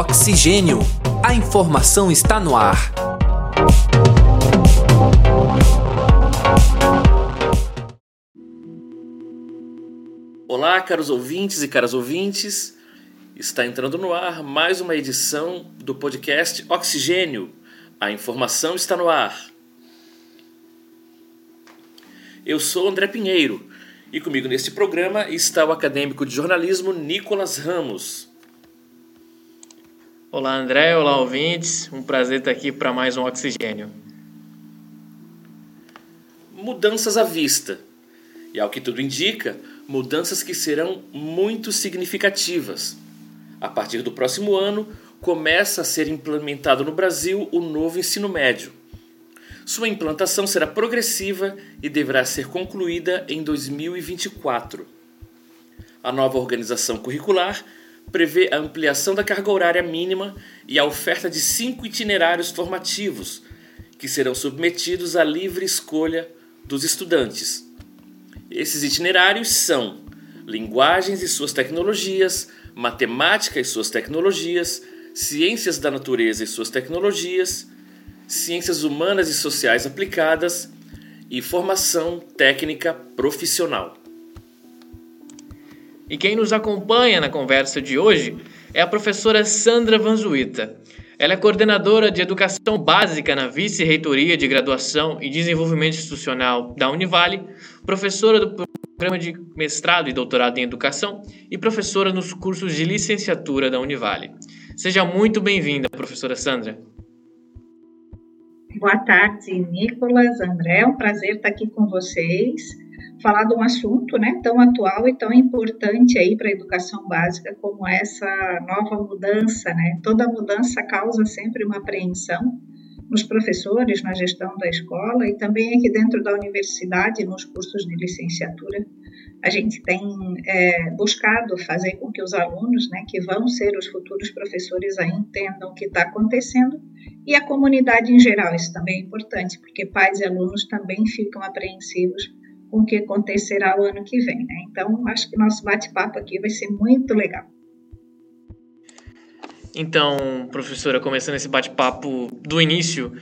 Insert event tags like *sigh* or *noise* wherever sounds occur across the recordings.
Oxigênio. A informação está no ar. Olá, caros ouvintes e caras ouvintes. Está entrando no ar mais uma edição do podcast Oxigênio. A informação está no ar. Eu sou André Pinheiro e comigo neste programa está o acadêmico de jornalismo Nicolas Ramos. Olá, André. Olá, ouvintes. Um prazer estar aqui para mais um Oxigênio. Mudanças à vista. E ao que tudo indica, mudanças que serão muito significativas. A partir do próximo ano, começa a ser implementado no Brasil o novo ensino médio. Sua implantação será progressiva e deverá ser concluída em 2024. A nova organização curricular prevê a ampliação da carga horária mínima e a oferta de cinco itinerários formativos, que serão submetidos à livre escolha dos estudantes. Esses itinerários são linguagens e suas tecnologias, matemática e suas tecnologias, ciências da natureza e suas tecnologias, ciências humanas e sociais aplicadas e formação técnica profissional. E quem nos acompanha na conversa de hoje é a professora Sandra Vanzuita. Ela é coordenadora de Educação Básica na Vice-Reitoria de Graduação e Desenvolvimento Institucional da Univale, professora do programa de mestrado e doutorado em Educação e professora nos cursos de licenciatura da Univale. Seja muito bem-vinda, professora Sandra. Boa tarde, Nicolas, André. É um prazer estar aqui com vocês falar de um assunto né, tão atual e tão importante aí para a educação básica como essa nova mudança. Né? Toda mudança causa sempre uma apreensão nos professores, na gestão da escola e também aqui dentro da universidade, nos cursos de licenciatura. A gente tem é, buscado fazer com que os alunos, né, que vão ser os futuros professores, aí entendam o que está acontecendo e a comunidade em geral. Isso também é importante, porque pais e alunos também ficam apreensivos com o que acontecerá o ano que vem. Né? Então, acho que nosso bate-papo aqui vai ser muito legal. Então, professora, começando esse bate-papo do início,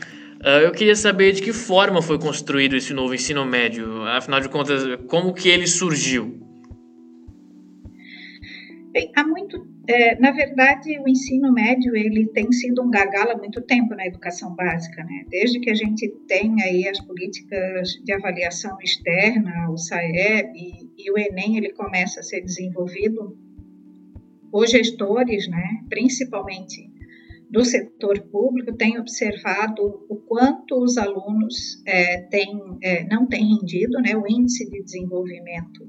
uh, eu queria saber de que forma foi construído esse novo ensino médio. Afinal de contas, como que ele surgiu? Bem, há muito é, na verdade, o ensino médio ele tem sido um gargalo há muito tempo na educação básica, né? Desde que a gente tem aí as políticas de avaliação externa, o SAEB e, e o Enem, ele começa a ser desenvolvido. Os gestores, né, principalmente do setor público, têm observado o quanto os alunos é, têm, é, não têm rendido, né, o índice de desenvolvimento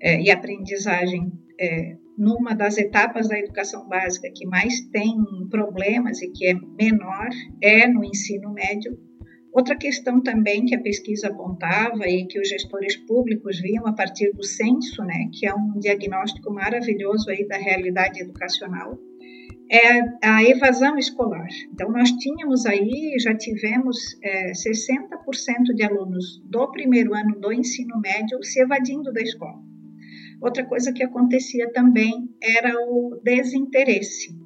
é, e aprendizagem é, numa das etapas da educação básica que mais tem problemas e que é menor é no ensino médio. Outra questão também que a pesquisa apontava e que os gestores públicos viam a partir do censo, né, que é um diagnóstico maravilhoso aí da realidade educacional, é a evasão escolar. Então, nós tínhamos aí, já tivemos é, 60% de alunos do primeiro ano do ensino médio se evadindo da escola. Outra coisa que acontecia também era o desinteresse.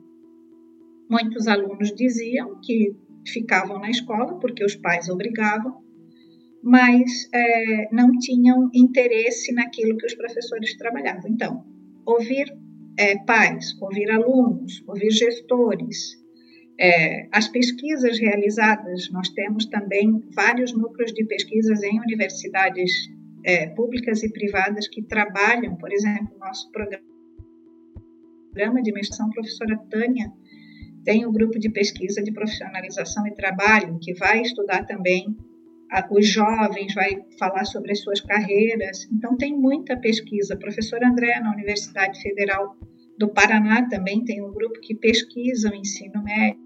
Muitos alunos diziam que ficavam na escola porque os pais obrigavam, mas é, não tinham interesse naquilo que os professores trabalhavam. Então, ouvir é, pais, ouvir alunos, ouvir gestores, é, as pesquisas realizadas, nós temos também vários núcleos de pesquisas em universidades é, públicas e privadas que trabalham, por exemplo, nosso programa de mestrado, professora Tânia tem um grupo de pesquisa de profissionalização e trabalho que vai estudar também os jovens, vai falar sobre as suas carreiras. Então, tem muita pesquisa. A professora André, na Universidade Federal do Paraná, também tem um grupo que pesquisa o ensino médio.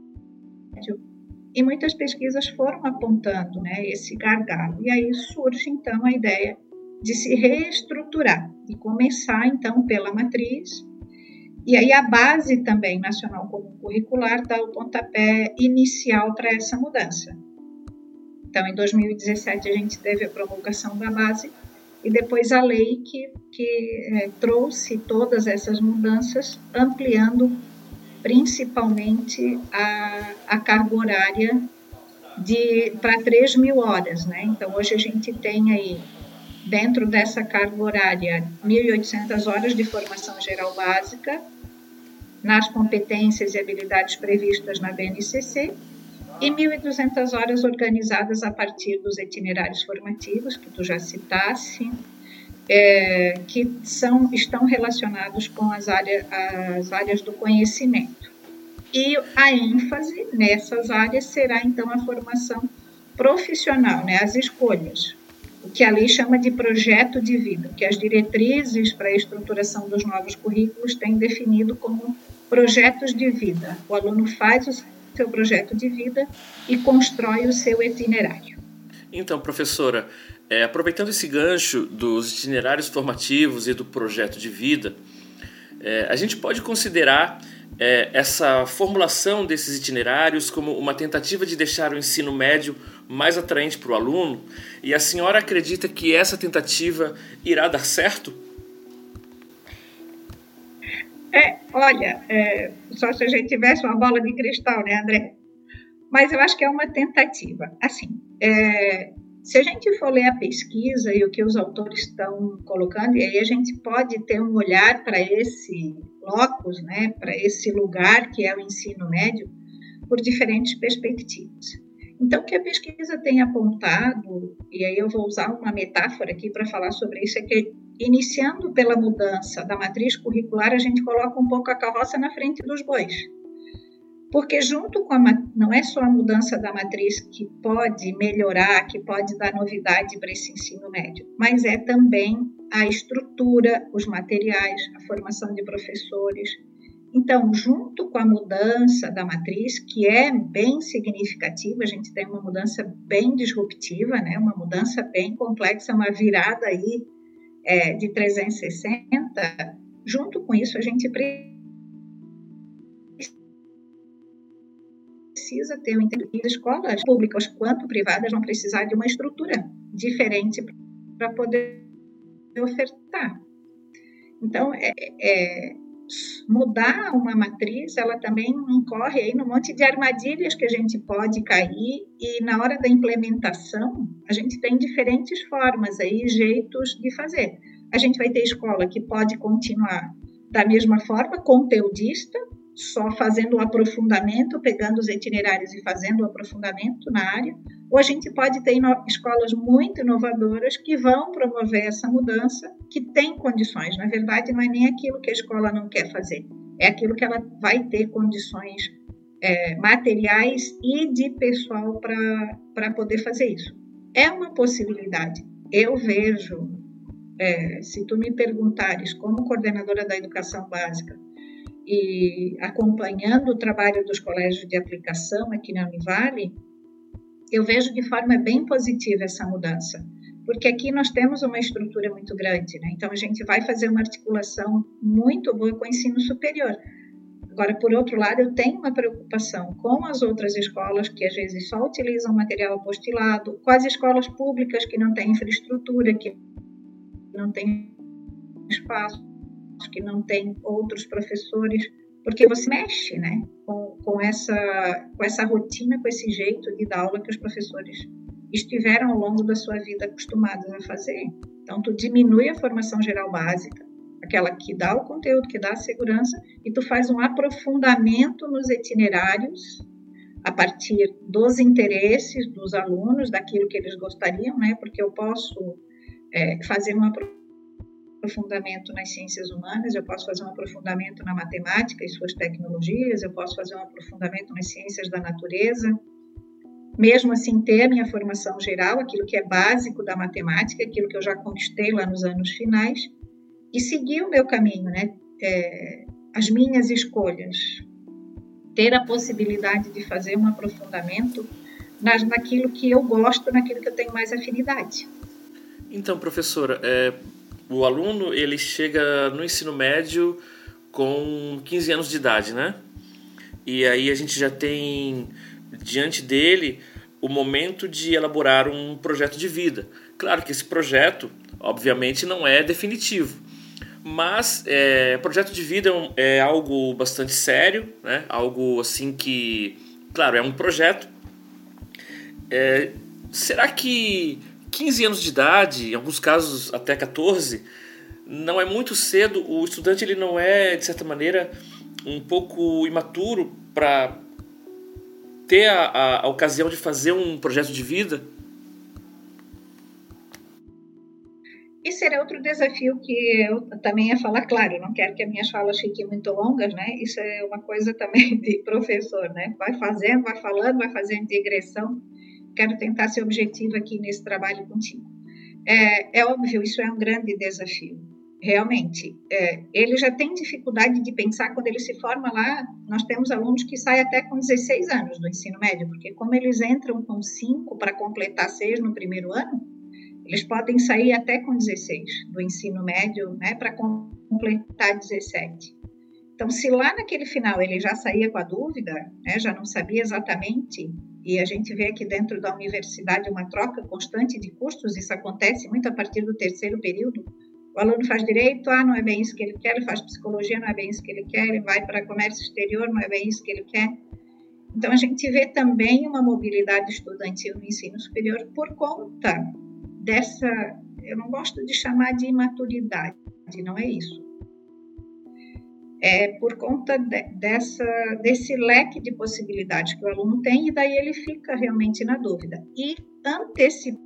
E muitas pesquisas foram apontando né, esse gargalo. E aí surge, então, a ideia de se reestruturar e começar então pela matriz. E aí a base também nacional comum curricular dá o pontapé inicial para essa mudança. Então, em 2017 a gente teve a promulgação da base e depois a lei que, que é, trouxe todas essas mudanças, ampliando principalmente a, a carga horária para 3 mil horas. Né? Então, hoje a gente tem aí, dentro dessa carga horária, 1.800 horas de formação geral básica, nas competências e habilidades previstas na BNCC, e 1.200 horas organizadas a partir dos itinerários formativos, que tu já citasse, é, que são, estão relacionados com as, área, as áreas do conhecimento. E a ênfase nessas áreas será, então, a formação profissional, né, as escolhas, que a lei chama de projeto de vida, que as diretrizes para a estruturação dos novos currículos têm definido como projetos de vida. O aluno faz o seu projeto de vida e constrói o seu itinerário. Então, professora, é, aproveitando esse gancho dos itinerários formativos e do projeto de vida, é, a gente pode considerar é, essa formulação desses itinerários como uma tentativa de deixar o ensino médio mais atraente para o aluno? E a senhora acredita que essa tentativa irá dar certo? É, olha, é, só se a gente tivesse uma bola de cristal, né, André? Mas eu acho que é uma tentativa. Assim, é, se a gente for ler a pesquisa e o que os autores estão colocando, e aí a gente pode ter um olhar para esse locus, né, para esse lugar que é o ensino médio, por diferentes perspectivas. Então, o que a pesquisa tem apontado, e aí eu vou usar uma metáfora aqui para falar sobre isso, é que iniciando pela mudança da matriz curricular, a gente coloca um pouco a carroça na frente dos bois. Porque junto com a não é só a mudança da matriz que pode melhorar, que pode dar novidade para esse ensino médio, mas é também a estrutura, os materiais, a formação de professores, então, junto com a mudança da matriz, que é bem significativa, a gente tem uma mudança bem disruptiva, né? uma mudança bem complexa, uma virada aí é, de 360, junto com isso a gente precisa ter um entendimento escolas públicas quanto privadas vão precisar de uma estrutura diferente para poder ofertar. Então, é, é mudar uma matriz, ela também incorre aí num monte de armadilhas que a gente pode cair e na hora da implementação a gente tem diferentes formas aí, jeitos de fazer. A gente vai ter escola que pode continuar da mesma forma, conteudista, só fazendo o aprofundamento, pegando os itinerários e fazendo o aprofundamento na área, ou a gente pode ter escolas muito inovadoras que vão promover essa mudança, que tem condições. Na verdade, não é nem aquilo que a escola não quer fazer, é aquilo que ela vai ter condições é, materiais e de pessoal para poder fazer isso. É uma possibilidade. Eu vejo, é, se tu me perguntares, como coordenadora da educação básica, e acompanhando o trabalho dos colégios de aplicação aqui na Univale, eu vejo de forma bem positiva essa mudança, porque aqui nós temos uma estrutura muito grande, né? então a gente vai fazer uma articulação muito boa com o ensino superior. Agora, por outro lado, eu tenho uma preocupação com as outras escolas que às vezes só utilizam material apostilado, com as escolas públicas que não têm infraestrutura, que não têm espaço, que não têm outros professores porque você mexe, né, com, com, essa, com essa rotina, com esse jeito de dar aula que os professores estiveram ao longo da sua vida acostumados a fazer. Então, tu diminui a formação geral básica, aquela que dá o conteúdo, que dá a segurança, e tu faz um aprofundamento nos itinerários a partir dos interesses dos alunos, daquilo que eles gostariam, né? Porque eu posso é, fazer um aprofundamento aprofundamento nas ciências humanas, eu posso fazer um aprofundamento na matemática e suas tecnologias, eu posso fazer um aprofundamento nas ciências da natureza, mesmo assim ter a minha formação geral, aquilo que é básico da matemática, aquilo que eu já conquistei lá nos anos finais, e seguir o meu caminho, né? É, as minhas escolhas, ter a possibilidade de fazer um aprofundamento naquilo que eu gosto, naquilo que eu tenho mais afinidade. Então, professora, é, o aluno ele chega no ensino médio com 15 anos de idade, né? E aí a gente já tem diante dele o momento de elaborar um projeto de vida. Claro que esse projeto, obviamente, não é definitivo, Mas é, projeto de vida é, é algo bastante sério, né? algo assim que, claro, é um projeto. É, será que 15 anos de idade, em alguns casos até 14, não é muito cedo? O estudante ele não é, de certa maneira, um pouco imaturo para ter a, a, a ocasião de fazer um projeto de vida? Esse era outro desafio que eu também ia falar, claro, não quero que as minhas falas fiquem muito longas, né? Isso é uma coisa também *laughs* de professor, né? Vai fazendo, vai falando, vai fazendo digressão. Quero tentar ser objetivo aqui nesse trabalho contigo. É, é óbvio, isso é um grande desafio. Realmente, é, ele já tem dificuldade de pensar quando ele se forma lá. Nós temos alunos que saem até com 16 anos do ensino médio, porque como eles entram com 5 para completar 6 no primeiro ano, eles podem sair até com 16 do ensino médio, né, para completar 17. Então, se lá naquele final ele já saía com a dúvida, né, já não sabia exatamente, e a gente vê aqui dentro da universidade uma troca constante de cursos, isso acontece muito a partir do terceiro período. O aluno faz direito, ah, não é bem isso que ele quer, ele faz psicologia, não é bem isso que ele quer, ele vai para comércio exterior, não é bem isso que ele quer. Então, a gente vê também uma mobilidade estudantil no ensino superior por conta dessa, eu não gosto de chamar de imaturidade, não é isso. É por conta de, dessa, desse leque de possibilidades que o aluno tem, e daí ele fica realmente na dúvida. E antecipar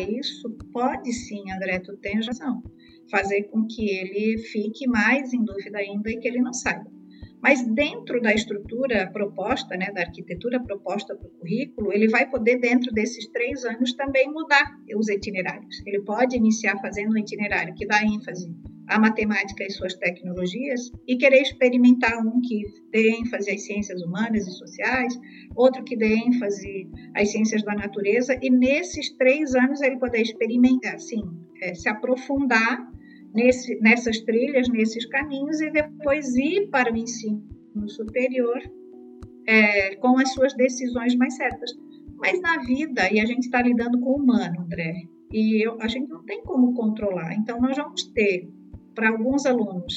isso pode sim, André, tu tem razão, fazer com que ele fique mais em dúvida ainda e que ele não saiba. Mas dentro da estrutura proposta, né, da arquitetura proposta para o currículo, ele vai poder, dentro desses três anos, também mudar os itinerários. Ele pode iniciar fazendo um itinerário que dá ênfase à matemática e suas tecnologias e querer experimentar um que dê ênfase às ciências humanas e sociais, outro que dê ênfase às ciências da natureza, e nesses três anos ele poder experimentar, assim, é, se aprofundar nesse, nessas trilhas, nesses caminhos, e depois ir para o ensino superior é, com as suas decisões mais certas. Mas na vida, e a gente está lidando com o humano, André, e eu, a gente não tem como controlar. Então, nós vamos ter, para alguns alunos,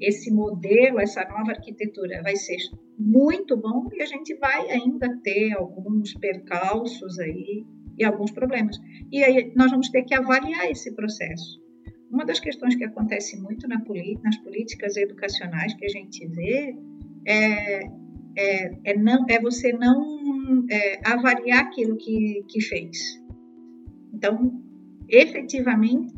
esse modelo, essa nova arquitetura vai ser muito bom e a gente vai ainda ter alguns percalços aí e alguns problemas. E aí nós vamos ter que avaliar esse processo. Uma das questões que acontece muito na, nas políticas educacionais que a gente vê é, é, é não, é você não é, avaliar aquilo que, que fez. Então, efetivamente,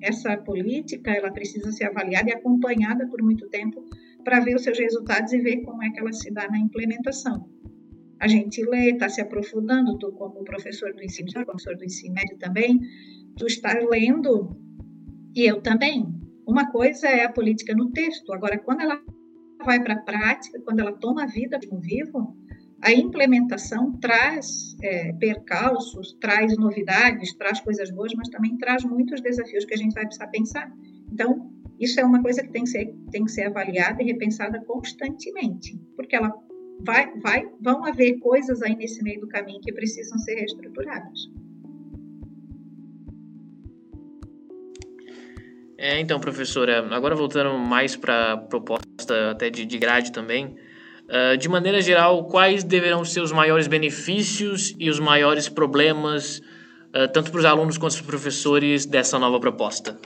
essa política ela precisa ser avaliada e acompanhada por muito tempo para ver os seus resultados e ver como é que ela se dá na implementação. A gente lê, está se aprofundando, tu como professor do ensino, professor do ensino médio também, tu está lendo, e eu também. Uma coisa é a política no texto, agora, quando ela vai para a prática, quando ela toma a vida no vivo, a implementação traz é, percalços, traz novidades, traz coisas boas, mas também traz muitos desafios que a gente vai precisar pensar. Então, isso é uma coisa que tem que ser, tem que ser avaliada e repensada constantemente, porque ela vai, vai, vão haver coisas aí nesse meio do caminho que precisam ser reestruturadas. É, então, professora, agora voltando mais para a proposta até de, de grade também, uh, de maneira geral, quais deverão ser os maiores benefícios e os maiores problemas, uh, tanto para os alunos quanto para os professores, dessa nova proposta?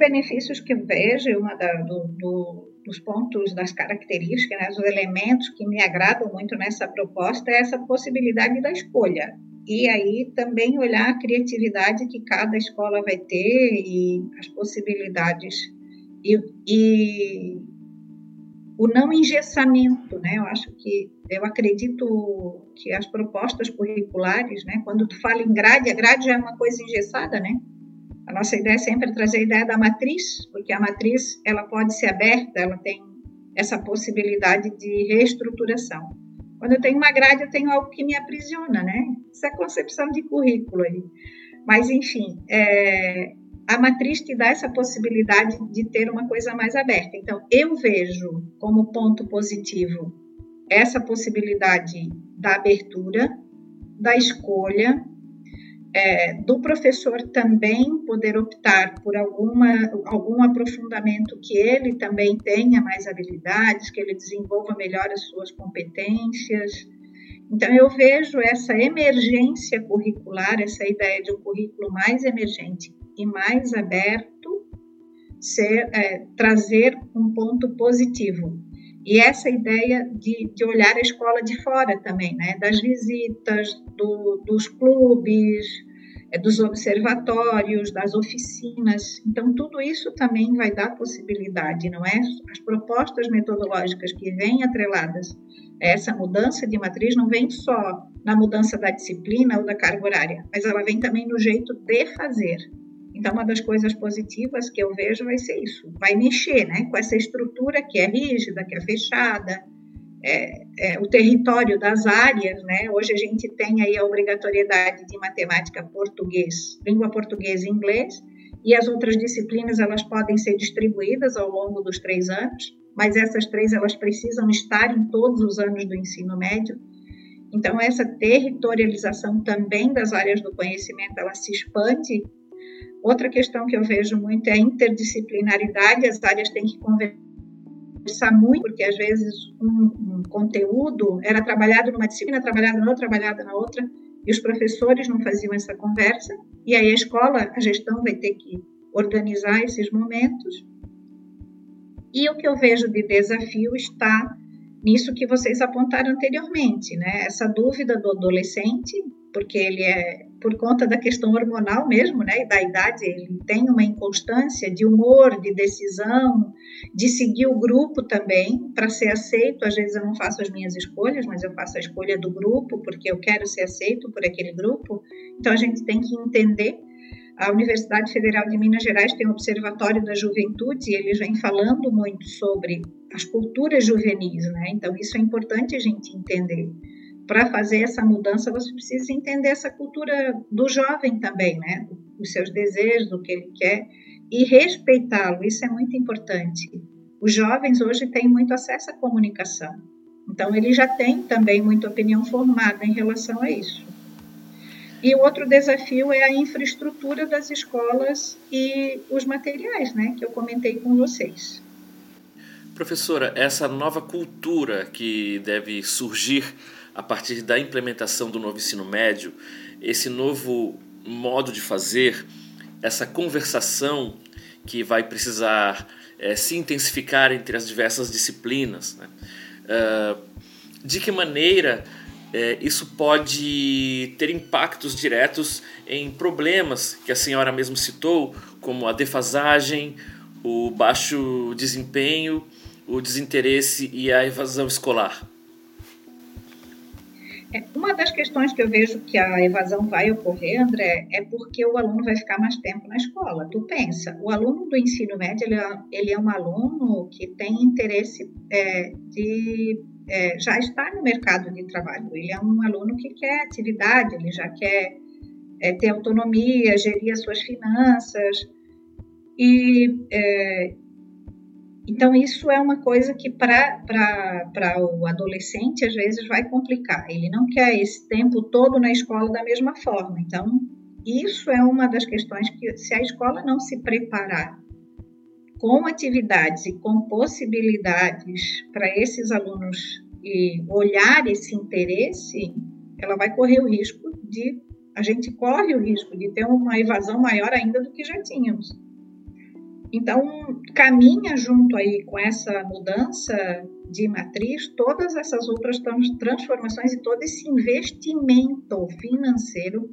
Benefícios que vejo, uma da, do, do, dos pontos, das características, né, dos elementos que me agradam muito nessa proposta é essa possibilidade da escolha e aí também olhar a criatividade que cada escola vai ter e as possibilidades e, e o não engessamento, né? Eu acho que eu acredito que as propostas curriculares, né? Quando tu fala em grade, a grade já é uma coisa engessada, né? A nossa ideia é sempre trazer a ideia da matriz, porque a matriz ela pode ser aberta, ela tem essa possibilidade de reestruturação. Quando eu tenho uma grade, eu tenho algo que me aprisiona, né? Isso é concepção de currículo aí. Mas, enfim, é, a matriz te dá essa possibilidade de ter uma coisa mais aberta. Então, eu vejo como ponto positivo essa possibilidade da abertura, da escolha, é, do professor também poder optar por alguma, algum aprofundamento que ele também tenha mais habilidades, que ele desenvolva melhor as suas competências. Então, eu vejo essa emergência curricular, essa ideia de um currículo mais emergente e mais aberto, ser, é, trazer um ponto positivo. E essa ideia de, de olhar a escola de fora também, né? das visitas, do, dos clubes, é, dos observatórios, das oficinas. Então, tudo isso também vai dar possibilidade, não é? As propostas metodológicas que vêm atreladas a essa mudança de matriz não vem só na mudança da disciplina ou da carga horária, mas ela vem também no jeito de fazer. Então, uma das coisas positivas que eu vejo vai ser isso, vai mexer né, com essa estrutura que é rígida, que é fechada, é, é, o território das áreas, né? Hoje a gente tem aí a obrigatoriedade de matemática, português, língua portuguesa e inglês, e as outras disciplinas elas podem ser distribuídas ao longo dos três anos, mas essas três elas precisam estar em todos os anos do ensino médio. Então essa territorialização também das áreas do conhecimento ela se expande Outra questão que eu vejo muito é a interdisciplinaridade, as áreas têm que conversar muito, porque às vezes um, um conteúdo era trabalhado numa disciplina, trabalhado na outra, trabalhado na outra, e os professores não faziam essa conversa, e aí a escola, a gestão vai ter que organizar esses momentos. E o que eu vejo de desafio está nisso que vocês apontaram anteriormente, né? Essa dúvida do adolescente, porque ele é por conta da questão hormonal mesmo, né, e da idade, ele tem uma inconstância de humor, de decisão, de seguir o grupo também para ser aceito. Às vezes eu não faço as minhas escolhas, mas eu faço a escolha do grupo porque eu quero ser aceito por aquele grupo. Então a gente tem que entender. A Universidade Federal de Minas Gerais tem o Observatório da Juventude e eles vêm falando muito sobre as culturas juvenis, né? Então isso é importante a gente entender para fazer essa mudança, você precisa entender essa cultura do jovem também, né? Os seus desejos, o que ele quer, e respeitá-lo. Isso é muito importante. Os jovens hoje têm muito acesso à comunicação. Então, ele já tem também muita opinião formada em relação a isso. E o outro desafio é a infraestrutura das escolas e os materiais, né, que eu comentei com vocês. Professora, essa nova cultura que deve surgir a partir da implementação do novo ensino médio, esse novo modo de fazer, essa conversação que vai precisar é, se intensificar entre as diversas disciplinas. Né? Uh, de que maneira é, isso pode ter impactos diretos em problemas que a senhora mesmo citou, como a defasagem, o baixo desempenho, o desinteresse e a evasão escolar? É, uma das questões que eu vejo que a evasão vai ocorrer, André, é porque o aluno vai ficar mais tempo na escola. Tu pensa, o aluno do ensino médio, ele é, ele é um aluno que tem interesse é, de é, já estar no mercado de trabalho. Ele é um aluno que quer atividade, ele já quer é, ter autonomia, gerir as suas finanças. E é, então, isso é uma coisa que para o adolescente às vezes vai complicar. Ele não quer esse tempo todo na escola da mesma forma. Então, isso é uma das questões que, se a escola não se preparar com atividades e com possibilidades para esses alunos e olhar esse interesse, ela vai correr o risco de. A gente corre o risco de ter uma evasão maior ainda do que já tínhamos. Então, caminha junto aí com essa mudança de matriz todas essas outras transformações e todo esse investimento financeiro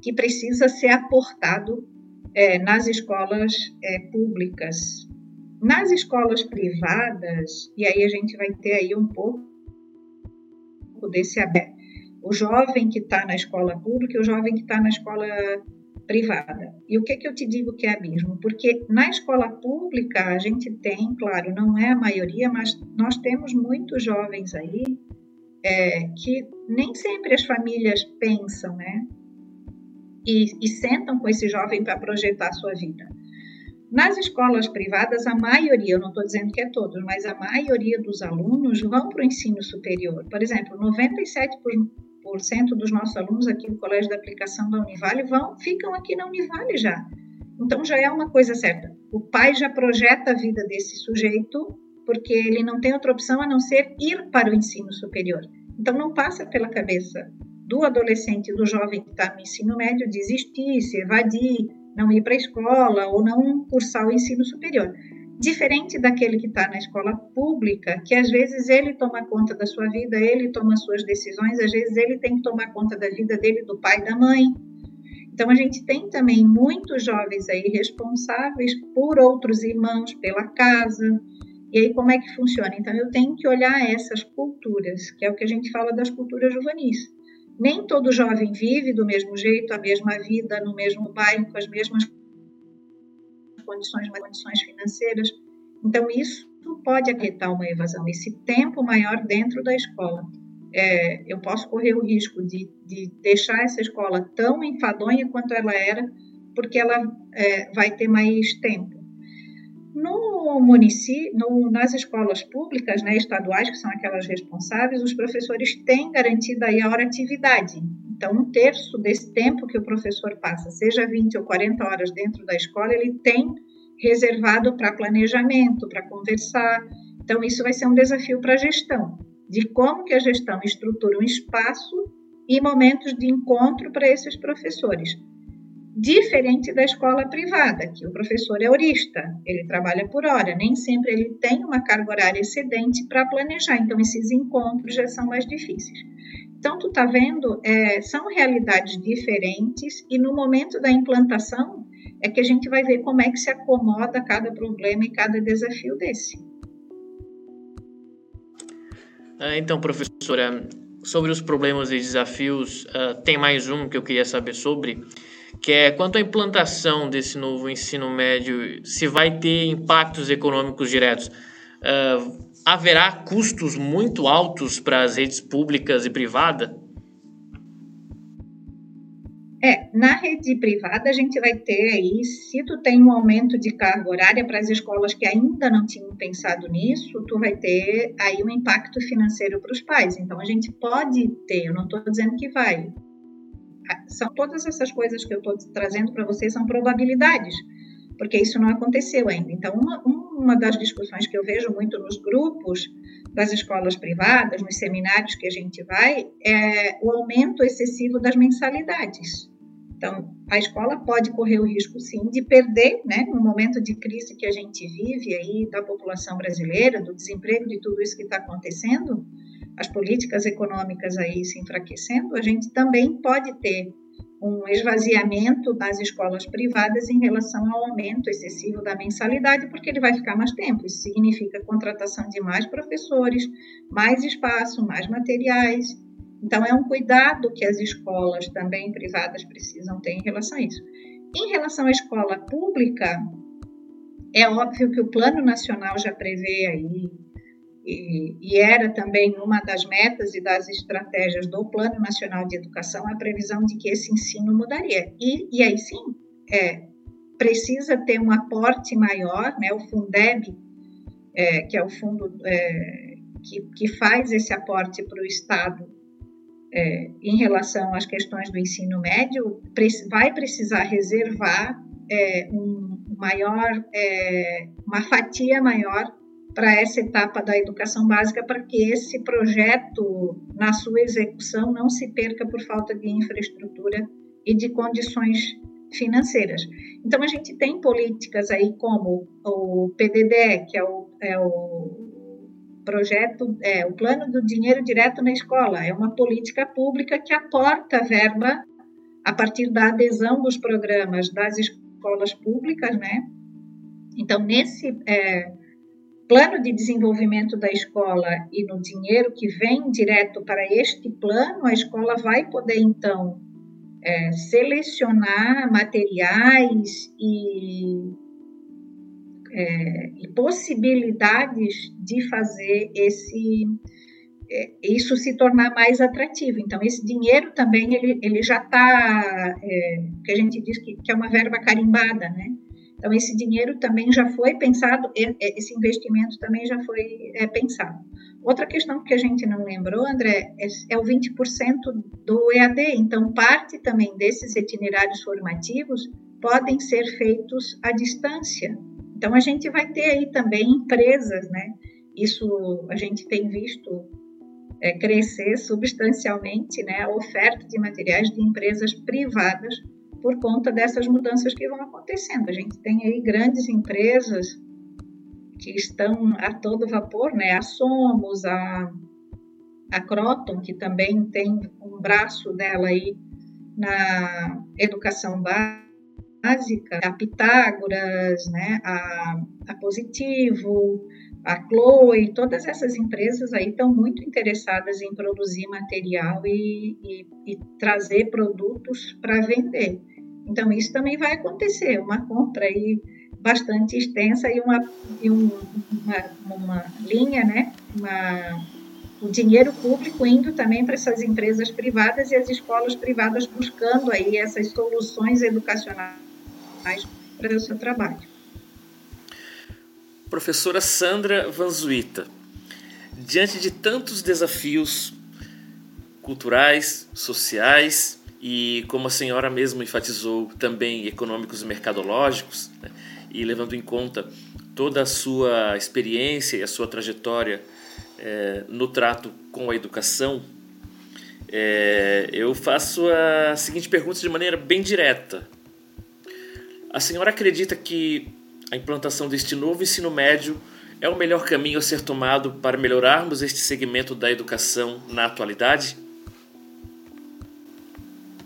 que precisa ser aportado é, nas escolas é, públicas. Nas escolas privadas, e aí a gente vai ter aí um pouco desse aberto. O jovem que está na escola pública e o jovem que está na escola privada. E o que, que eu te digo que é abismo? Porque na escola pública a gente tem, claro, não é a maioria, mas nós temos muitos jovens aí é, que nem sempre as famílias pensam, né? E, e sentam com esse jovem para projetar a sua vida. Nas escolas privadas, a maioria, eu não estou dizendo que é todos, mas a maioria dos alunos vão para o ensino superior. Por exemplo, 97% dos nossos alunos aqui do Colégio da Aplicação da Univale vão, ficam aqui na Univale já. Então já é uma coisa certa. O pai já projeta a vida desse sujeito porque ele não tem outra opção a não ser ir para o ensino superior. Então não passa pela cabeça do adolescente do jovem que está no ensino médio desistir, se evadir, não ir para a escola ou não cursar o ensino superior. Diferente daquele que está na escola pública, que às vezes ele toma conta da sua vida, ele toma suas decisões, às vezes ele tem que tomar conta da vida dele, do pai da mãe. Então a gente tem também muitos jovens aí responsáveis por outros irmãos, pela casa. E aí como é que funciona? Então eu tenho que olhar essas culturas, que é o que a gente fala das culturas juvenis. Nem todo jovem vive do mesmo jeito, a mesma vida, no mesmo bairro, com as mesmas condições, condições financeiras. Então, isso pode acarretar uma evasão, esse tempo maior dentro da escola. É, eu posso correr o risco de, de, deixar essa escola tão enfadonha quanto ela era, porque ela é, vai ter mais tempo. No município, no, nas escolas públicas, né, estaduais, que são aquelas responsáveis, os professores têm garantida aí a hora atividade. Então, um terço desse tempo que o professor passa, seja 20 ou 40 horas dentro da escola, ele tem reservado para planejamento, para conversar. Então, isso vai ser um desafio para a gestão, de como que a gestão estrutura um espaço e momentos de encontro para esses professores diferente da escola privada, que o professor é horista, ele trabalha por hora, nem sempre ele tem uma carga horária excedente para planejar, então esses encontros já são mais difíceis. Então, tu está vendo, é, são realidades diferentes e no momento da implantação é que a gente vai ver como é que se acomoda cada problema e cada desafio desse. Ah, então, professora, sobre os problemas e desafios, uh, tem mais um que eu queria saber sobre, que é quanto à implantação desse novo ensino médio, se vai ter impactos econômicos diretos. Uh, haverá custos muito altos para as redes públicas e privadas? É, na rede privada a gente vai ter aí, se tu tem um aumento de carga horária para as escolas que ainda não tinham pensado nisso, tu vai ter aí um impacto financeiro para os pais. Então a gente pode ter, eu não estou dizendo que vai, são todas essas coisas que eu estou trazendo para vocês são probabilidades, porque isso não aconteceu ainda. Então, uma, uma das discussões que eu vejo muito nos grupos das escolas privadas, nos seminários que a gente vai, é o aumento excessivo das mensalidades. Então, a escola pode correr o risco, sim, de perder, né, no momento de crise que a gente vive aí da população brasileira, do desemprego, de tudo isso que está acontecendo, as políticas econômicas aí se enfraquecendo, a gente também pode ter um esvaziamento das escolas privadas em relação ao aumento excessivo da mensalidade, porque ele vai ficar mais tempo. Isso significa contratação de mais professores, mais espaço, mais materiais. Então, é um cuidado que as escolas também privadas precisam ter em relação a isso. Em relação à escola pública, é óbvio que o Plano Nacional já prevê aí e, era também uma das metas e das estratégias do Plano Nacional de Educação a previsão de que esse ensino mudaria. E, e aí sim, é, precisa ter um aporte maior, né, o Fundeb, é, que é o fundo é, que, que faz esse aporte para o Estado é, em relação às questões do ensino médio, vai precisar reservar é, um maior, é, uma fatia maior para essa etapa da educação básica, para que esse projeto, na sua execução, não se perca por falta de infraestrutura e de condições financeiras. Então, a gente tem políticas aí como o PDD, que é o, é o projeto, é o plano do dinheiro direto na escola, é uma política pública que aporta verba a partir da adesão dos programas das escolas públicas, né? Então, nesse é, plano de desenvolvimento da escola e no dinheiro que vem direto para este plano, a escola vai poder, então, é, selecionar materiais e, é, e, possibilidades de fazer esse é, isso se tornar mais atrativo. Então, esse dinheiro também ele, ele já está, é, que a gente diz que, que é uma verba carimbada, né? Então, esse dinheiro também já foi pensado, esse investimento também já foi é, pensado. Outra questão que a gente não lembrou, André, é, é o 20% do EAD. Então, parte também desses itinerários formativos podem ser feitos à distância. Então, a gente vai ter aí também empresas, né? Isso a gente tem visto é, crescer substancialmente, né? A oferta de materiais de empresas privadas por conta dessas mudanças que vão acontecendo. A gente tem aí grandes empresas que estão a todo vapor, né? A Somos, a, a Croton, que também tem um braço dela aí na educação básica, a Pitágoras, né? a, a Positivo, a Chloe, todas essas empresas aí estão muito interessadas em produzir material e, e, e trazer produtos para vender. Então, isso também vai acontecer, uma compra aí bastante extensa e uma, e um, uma, uma linha, né? Uma, o dinheiro público indo também para essas empresas privadas e as escolas privadas buscando aí essas soluções educacionais para o seu trabalho professora Sandra Vanzuita. Diante de tantos desafios culturais, sociais e, como a senhora mesmo enfatizou, também econômicos e mercadológicos, né, e levando em conta toda a sua experiência e a sua trajetória é, no trato com a educação, é, eu faço a seguinte pergunta de maneira bem direta. A senhora acredita que a implantação deste novo ensino médio é o melhor caminho a ser tomado para melhorarmos este segmento da educação na atualidade?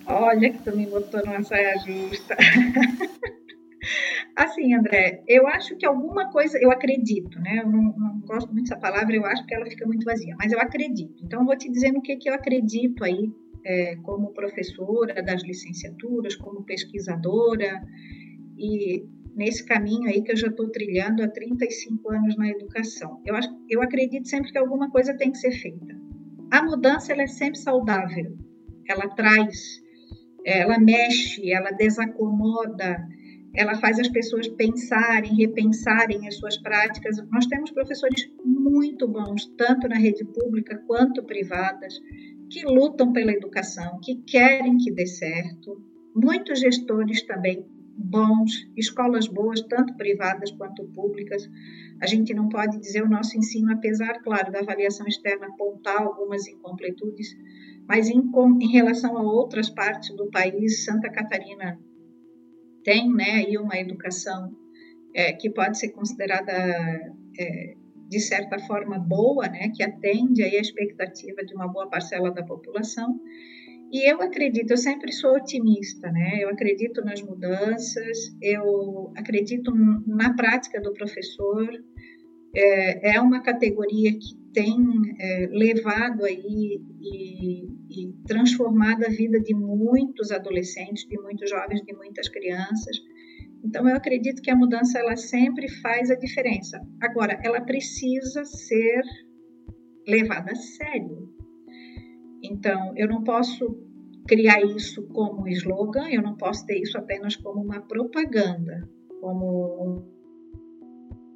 Olha que tu me botou numa saia justa. *laughs* assim, André, eu acho que alguma coisa, eu acredito, né? Eu não, não, gosto muito dessa palavra, eu acho que ela fica muito vazia, mas eu acredito. Então, eu vou te dizer no que, que eu acredito aí, é, como professora das licenciaturas, como pesquisadora, e nesse caminho aí que eu já estou trilhando há 35 anos na educação. Eu, acho, eu acredito sempre que alguma coisa tem que ser feita. A mudança ela é sempre saudável, ela traz, ela mexe, ela desacomoda, ela faz as pessoas pensarem, repensarem as suas práticas. Nós temos professores muito bons, tanto na rede pública quanto privadas, que lutam pela educação, que querem que dê certo. Muitos gestores também bons, escolas boas, tanto privadas quanto públicas. A gente não pode dizer o nosso ensino, apesar, claro, da avaliação externa apontar algumas incompletudes, mas em, em relação a outras partes do país, Santa Catarina tem né, aí uma educação é, que pode ser considerada, é, de certa forma, boa, né, que atende aí a expectativa de uma boa parcela da população, e eu acredito, eu sempre sou otimista, né? Eu acredito nas mudanças, eu acredito na prática do professor. É, é uma categoria que tem é, levado aí e, e transformado a vida de muitos adolescentes, de muitos jovens, de muitas crianças. Então, eu acredito que a mudança ela sempre faz a diferença. Agora, ela precisa ser levada a sério. Então, eu não posso criar isso como slogan, eu não posso ter isso apenas como uma propaganda, como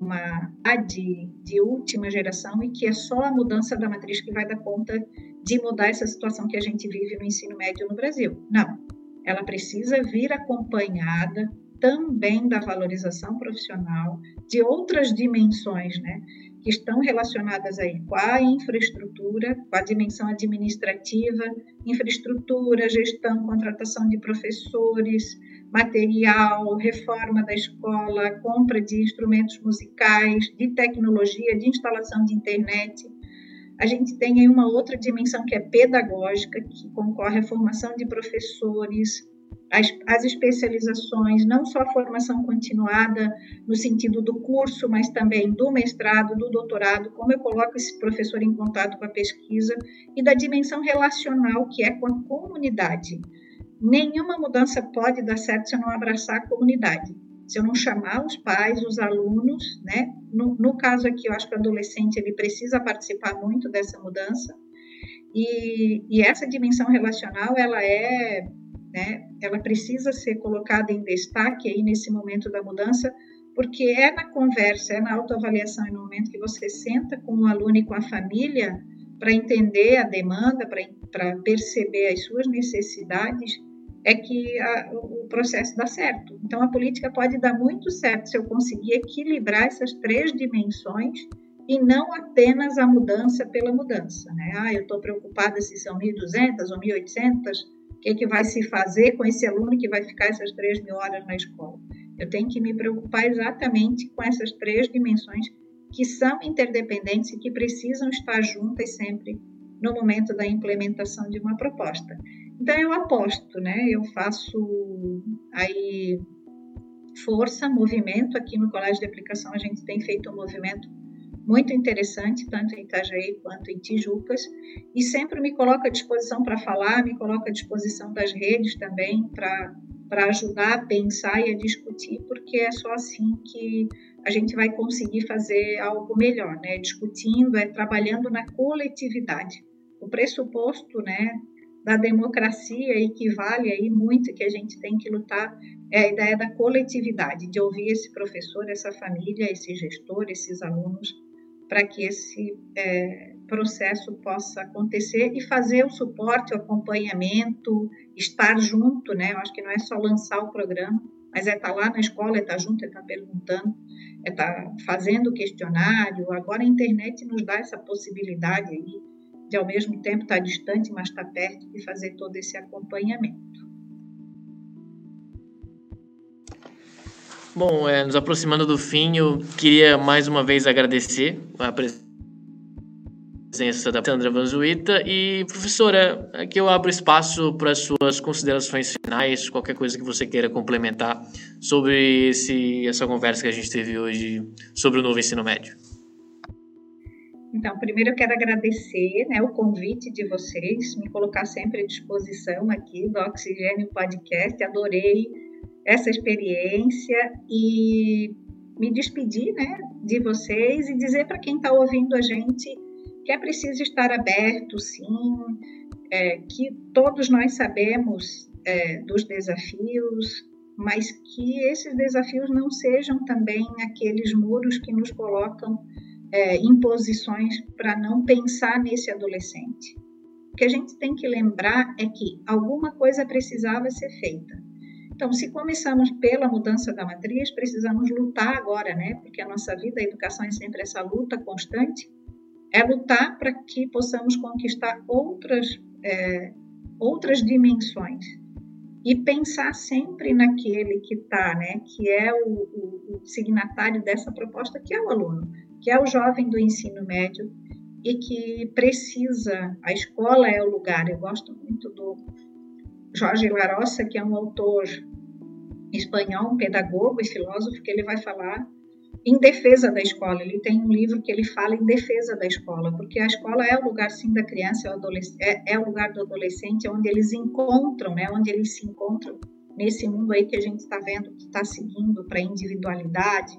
uma de, de última geração e que é só a mudança da matriz que vai dar conta de mudar essa situação que a gente vive no ensino médio no Brasil. Não, ela precisa vir acompanhada também da valorização profissional, de outras dimensões, né? Que estão relacionadas aí com a infraestrutura, com a dimensão administrativa, infraestrutura, gestão, contratação de professores, material, reforma da escola, compra de instrumentos musicais, de tecnologia, de instalação de internet. A gente tem aí uma outra dimensão que é pedagógica, que concorre à formação de professores, as, as especializações, não só a formação continuada no sentido do curso, mas também do mestrado, do doutorado, como eu coloco esse professor em contato com a pesquisa, e da dimensão relacional, que é com a comunidade. Nenhuma mudança pode dar certo se eu não abraçar a comunidade, se eu não chamar os pais, os alunos, né? No, no caso aqui, eu acho que o adolescente ele precisa participar muito dessa mudança, e, e essa dimensão relacional, ela é né, ela precisa ser colocada em destaque aí nesse momento da mudança, porque é na conversa, é na autoavaliação, é no momento que você senta com o aluno e com a família para entender a demanda, para perceber as suas necessidades, é que a, o processo dá certo. Então, a política pode dar muito certo se eu conseguir equilibrar essas três dimensões e não apenas a mudança pela mudança. Né? Ah, eu estou preocupada se são 1.200 ou 1.800, o que, é que vai se fazer com esse aluno que vai ficar essas 3 mil horas na escola? Eu tenho que me preocupar exatamente com essas três dimensões que são interdependentes e que precisam estar juntas sempre no momento da implementação de uma proposta. Então eu aposto, né? Eu faço aí força, movimento aqui no Colégio de Aplicação a gente tem feito um movimento muito interessante, tanto em Itajaí quanto em Tijucas, e sempre me coloco à disposição para falar, me coloco à disposição das redes também para ajudar a pensar e a discutir, porque é só assim que a gente vai conseguir fazer algo melhor, né? Discutindo, é trabalhando na coletividade. O pressuposto, né, da democracia e que vale aí muito que a gente tem que lutar é a ideia da coletividade, de ouvir esse professor, essa família, esse gestor, esses alunos, para que esse é, processo possa acontecer e fazer o suporte, o acompanhamento, estar junto, né? Eu acho que não é só lançar o programa, mas é estar lá na escola, é estar junto, é estar perguntando, é estar fazendo questionário. Agora a internet nos dá essa possibilidade aí de ao mesmo tempo estar distante, mas estar perto e fazer todo esse acompanhamento. Bom, é, nos aproximando do fim, eu queria mais uma vez agradecer a presença da Sandra Vanzuita e, professora, aqui eu abro espaço para as suas considerações finais, qualquer coisa que você queira complementar sobre esse, essa conversa que a gente teve hoje sobre o novo ensino médio. Então, primeiro eu quero agradecer né, o convite de vocês, me colocar sempre à disposição aqui do Oxigênio Podcast. Adorei essa experiência e me despedir né, de vocês e dizer para quem está ouvindo a gente que é preciso estar aberto, sim, é, que todos nós sabemos é, dos desafios, mas que esses desafios não sejam também aqueles muros que nos colocam é, imposições para não pensar nesse adolescente. O que a gente tem que lembrar é que alguma coisa precisava ser feita. Então, se começamos pela mudança da matriz, precisamos lutar agora, né? Porque a nossa vida, a educação é sempre essa luta constante. É lutar para que possamos conquistar outras, é, outras dimensões e pensar sempre naquele que está, né? Que é o, o, o signatário dessa proposta, que é o aluno que é o jovem do ensino médio e que precisa, a escola é o lugar. Eu gosto muito do Jorge Larossa, que é um autor espanhol, um pedagogo e filósofo, que ele vai falar em defesa da escola. Ele tem um livro que ele fala em defesa da escola, porque a escola é o lugar sim da criança, é, é, é o lugar do adolescente, é onde eles encontram, né, onde eles se encontram nesse mundo aí que a gente está vendo que está seguindo para a individualidade,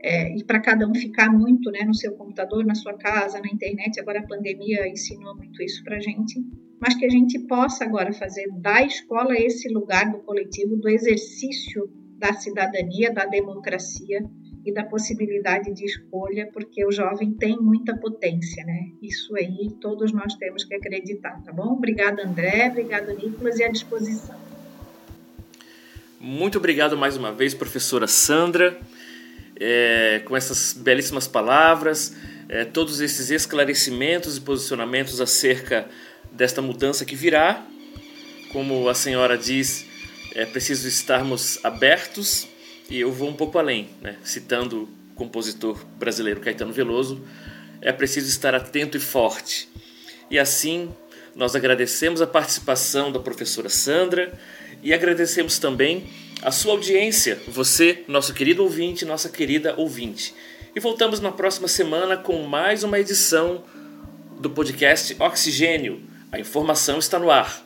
é, e para cada um ficar muito né, no seu computador, na sua casa, na internet. Agora a pandemia ensinou muito isso para a gente, mas que a gente possa agora fazer da escola esse lugar do coletivo, do exercício da cidadania, da democracia e da possibilidade de escolha, porque o jovem tem muita potência, né? Isso aí todos nós temos que acreditar, tá bom? Obrigada, André, obrigado, Nicolas, e à disposição. Muito obrigado mais uma vez, professora Sandra é, com essas belíssimas palavras, é, todos esses esclarecimentos e posicionamentos acerca desta mudança que virá. Como a senhora diz, é preciso estarmos abertos, e eu vou um pouco além, né? citando o compositor brasileiro Caetano Veloso, é preciso estar atento e forte. E assim, nós agradecemos a participação da professora Sandra e agradecemos também a sua audiência, você, nosso querido ouvinte, nossa querida ouvinte. E voltamos na próxima semana com mais uma edição do podcast Oxigênio. A informação está no ar.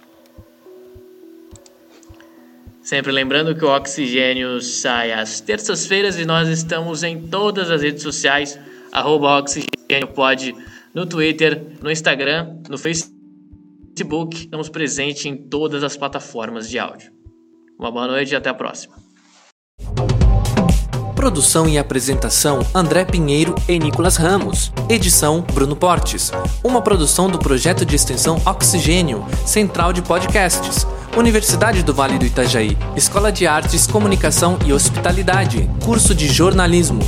Sempre lembrando que o Oxigênio sai às terças-feiras e nós estamos em todas as redes sociais, arroba Oxigênio Pode, no Twitter, no Instagram, no Facebook estamos presentes em todas as plataformas de áudio. Uma boa noite e até a próxima. Produção e apresentação André Pinheiro e Nicolas Ramos. Edição Bruno Portes. Uma produção do projeto de extensão Oxigênio, Central de Podcasts. Universidade do Vale do Itajaí, Escola de Artes, Comunicação e Hospitalidade, curso de jornalismo.